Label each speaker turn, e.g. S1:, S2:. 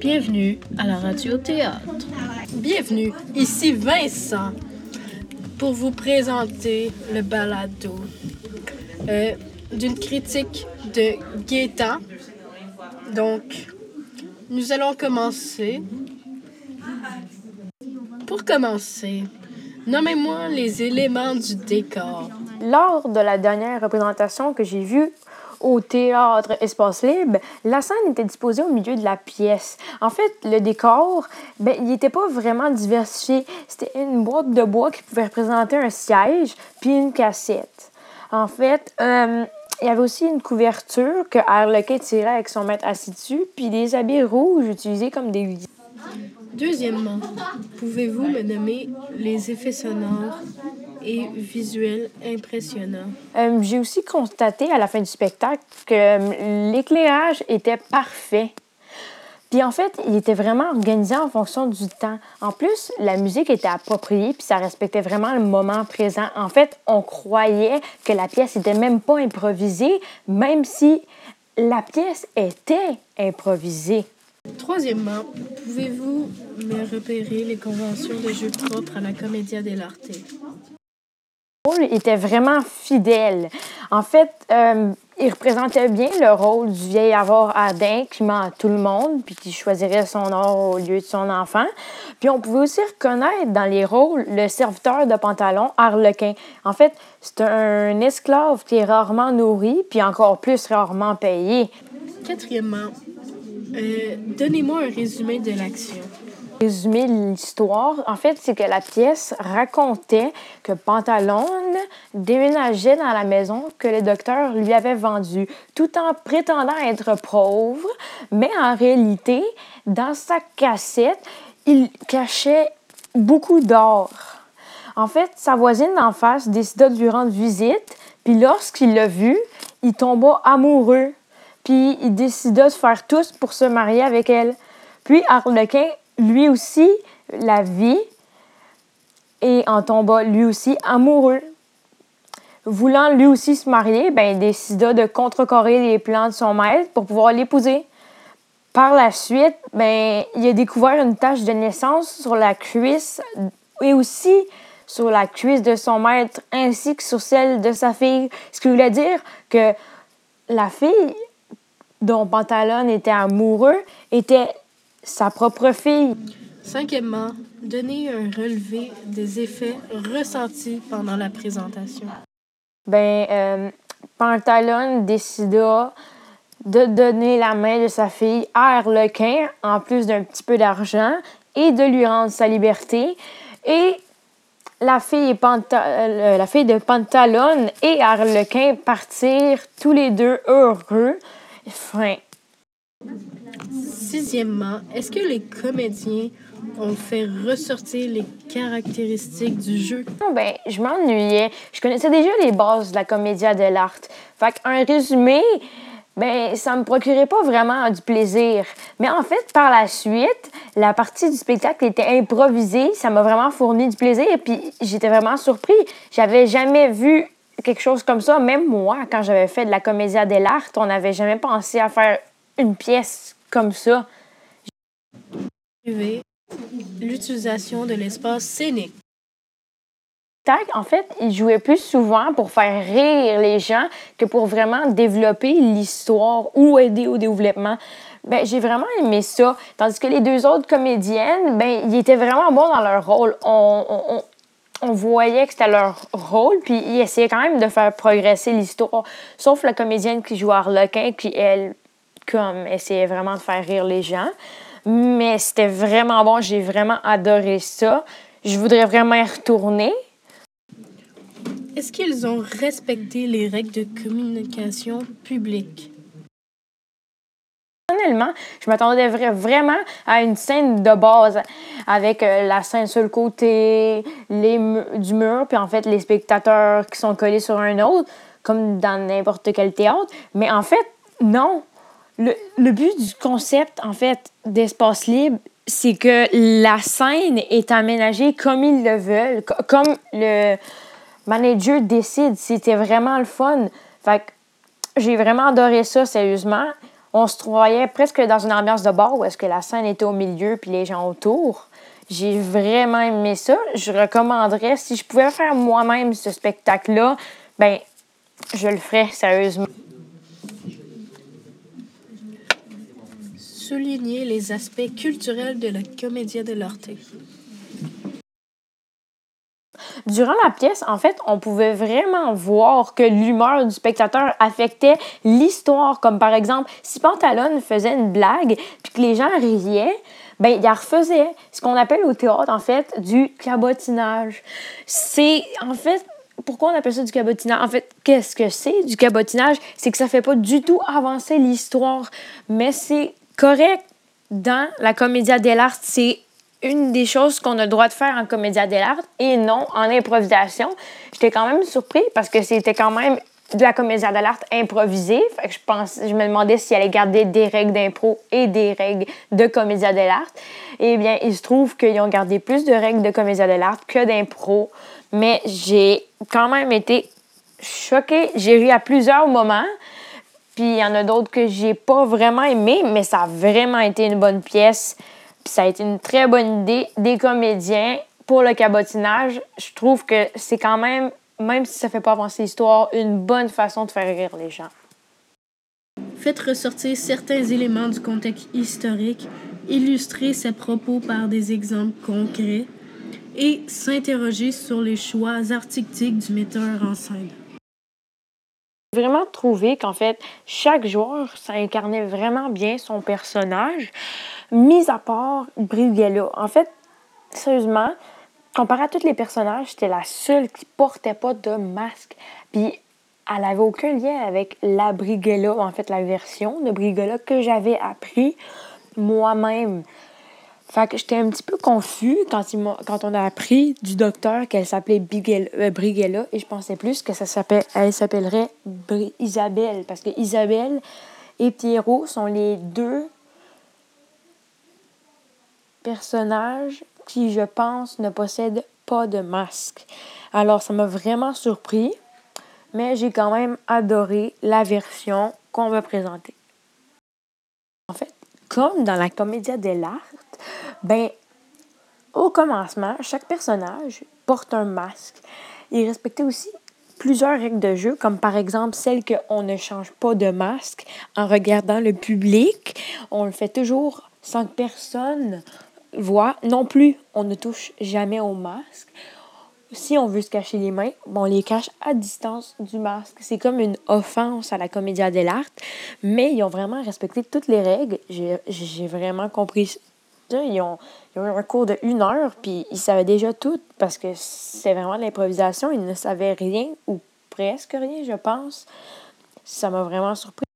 S1: Bienvenue à la radio théâtre. Bienvenue, ici Vincent pour vous présenter le balado euh, d'une critique de Gaétan. Donc, nous allons commencer. Pour commencer, nommez-moi les éléments du décor.
S2: Lors de la dernière représentation que j'ai vue au théâtre Espace Libre, la scène était disposée au milieu de la pièce. En fait, le décor, ben, il n'était pas vraiment diversifié. C'était une boîte de bois qui pouvait représenter un siège puis une cassette. En fait, euh, il y avait aussi une couverture que Harlequin tirait avec son maître assis dessus, puis des habits rouges utilisés comme des
S1: Deuxièmement, pouvez-vous me nommer les effets sonores? Et visuels impressionnants.
S2: Euh, J'ai aussi constaté à la fin du spectacle que euh, l'éclairage était parfait. Puis en fait, il était vraiment organisé en fonction du temps. En plus, la musique était appropriée, puis ça respectait vraiment le moment présent. En fait, on croyait que la pièce n'était même pas improvisée, même si la pièce était improvisée.
S1: Troisièmement, pouvez-vous me repérer les conventions de jeu propres à la Commedia dell'arte?
S2: Rôle était vraiment fidèle. En fait, euh, il représentait bien le rôle du vieil avare Adin qui ment à tout le monde, puis qui choisirait son or au lieu de son enfant. Puis on pouvait aussi reconnaître dans les rôles le serviteur de pantalon Harlequin. En fait, c'est un esclave qui est rarement nourri, puis encore plus rarement payé.
S1: Quatrièmement, euh, donnez-moi un résumé de l'action.
S2: Résumer l'histoire, en fait, c'est que la pièce racontait que Pantalone déménageait dans la maison que le docteur lui avait vendue, tout en prétendant être pauvre, mais en réalité, dans sa cassette, il cachait beaucoup d'or. En fait, sa voisine d'en face décida de lui rendre visite, puis lorsqu'il l'a vu, il tomba amoureux, puis il décida de faire tout pour se marier avec elle. Puis Harlequin lui aussi la vie et en tomba lui aussi amoureux. Voulant lui aussi se marier, ben, il décida de contrecarrer les plans de son maître pour pouvoir l'épouser. Par la suite, ben, il a découvert une tache de naissance sur la cuisse et aussi sur la cuisse de son maître ainsi que sur celle de sa fille. Ce qui voulait dire que la fille dont Pantalone était amoureux était sa propre fille.
S1: Cinquièmement, donner un relevé des effets ressentis pendant la présentation.
S2: Ben, euh, Pantalone décida de donner la main de sa fille à Harlequin, en plus d'un petit peu d'argent, et de lui rendre sa liberté. Et la fille, euh, la fille de Pantalone et Harlequin partirent tous les deux heureux. Fin.
S1: Sixièmement, est-ce que les comédiens ont fait ressortir les caractéristiques du jeu?
S2: Non, ben, je m'ennuyais. Je connaissais déjà les bases de la comédia de l'art. Fait qu'un résumé, ben, ça me procurait pas vraiment du plaisir. Mais en fait, par la suite, la partie du spectacle était improvisée. Ça m'a vraiment fourni du plaisir. Puis j'étais vraiment surpris. J'avais jamais vu quelque chose comme ça. Même moi, quand j'avais fait de la comédia de l'art, on n'avait jamais pensé à faire une pièce comme ça.
S1: L'utilisation de l'espace scénique.
S2: En fait, il jouait plus souvent pour faire rire les gens que pour vraiment développer l'histoire ou aider au développement. Ben, j'ai vraiment aimé ça. Tandis que les deux autres comédiennes, ben, ils étaient vraiment bons dans leur rôle. On, on, on voyait que c'était leur rôle, puis ils essayaient quand même de faire progresser l'histoire. Sauf la comédienne qui joue Harlequin, qui, elle, comme essayait vraiment de faire rire les gens. Mais c'était vraiment bon, j'ai vraiment adoré ça. Je voudrais vraiment y retourner.
S1: Est-ce qu'ils ont respecté les règles de communication publique?
S2: Personnellement, je m'attendais vraiment à une scène de base avec euh, la scène sur le côté les du mur, puis en fait les spectateurs qui sont collés sur un autre, comme dans n'importe quel théâtre. Mais en fait, non le, but du concept, en fait, d'espace libre, c'est que la scène est aménagée comme ils le veulent, comme le manager décide. C'était vraiment le fun. Fait j'ai vraiment adoré ça, sérieusement. on se croyait presque dans une ambiance de bar où est-ce que la scène était au milieu puis les gens autour. J'ai vraiment aimé ça. Je recommanderais, si je pouvais faire moi-même ce spectacle-là, ben je le ferais sérieusement.
S1: Souligner les aspects culturels de la comédia de l'Arte.
S2: Durant la pièce, en fait, on pouvait vraiment voir que l'humeur du spectateur affectait l'histoire. Comme par exemple, si Pantalone faisait une blague puis que les gens riaient, ben il refaisait ce qu'on appelle au théâtre, en fait, du cabotinage. C'est, en fait, pourquoi on appelle ça du cabotinage? En fait, qu'est-ce que c'est du cabotinage? C'est que ça fait pas du tout avancer l'histoire, mais c'est correct dans la comédia dell'arte. C'est une des choses qu'on a le droit de faire en comédia dell'arte et non en improvisation. J'étais quand même surpris parce que c'était quand même de la comédia dell'arte improvisée. Je, pense, je me demandais s'il allait garder des règles d'impro et des règles de comédia dell'arte. Eh bien, il se trouve qu'ils ont gardé plus de règles de comédia dell'arte que d'impro. Mais j'ai quand même été choquée. J'ai ri à plusieurs moments. Puis il y en a d'autres que j'ai pas vraiment aimé, mais ça a vraiment été une bonne pièce. Puis ça a été une très bonne idée des comédiens pour le cabotinage. Je trouve que c'est quand même, même si ça fait pas avancer l'histoire, une bonne façon de faire rire les gens.
S1: Faites ressortir certains éléments du contexte historique, illustrer ses propos par des exemples concrets et s'interroger sur les choix artistiques du metteur en scène.
S2: Vraiment trouvé qu'en fait, chaque joueur, ça incarnait vraiment bien son personnage, mis à part Briguella. En fait, sérieusement, comparé à tous les personnages, c'était la seule qui portait pas de masque. Puis, elle avait aucun lien avec la Briguella, en fait, la version de Briguella que j'avais appris moi-même. Fait que j'étais un petit peu confus quand, quand on a appris du docteur qu'elle s'appelait euh, Briguella et je pensais plus que ça s'appelle, elle s'appellerait Isabelle parce que Isabelle et Pierrot sont les deux personnages qui, je pense, ne possèdent pas de masque. Alors, ça m'a vraiment surpris, mais j'ai quand même adoré la version qu'on va présenter. En fait, comme dans la comédia dell'arte, ben, au commencement, chaque personnage porte un masque. Il respectait aussi plusieurs règles de jeu, comme par exemple celle qu'on ne change pas de masque en regardant le public. On le fait toujours sans que personne voit. Non plus, on ne touche jamais au masque. Si on veut se cacher les mains, on les cache à distance du masque. C'est comme une offense à la comédia dell'arte, mais ils ont vraiment respecté toutes les règles. J'ai vraiment compris ils ont, eu un cours de une heure, puis ils savaient déjà tout, parce que c'est vraiment de l'improvisation. Ils ne savaient rien, ou presque rien, je pense. Ça m'a vraiment surpris.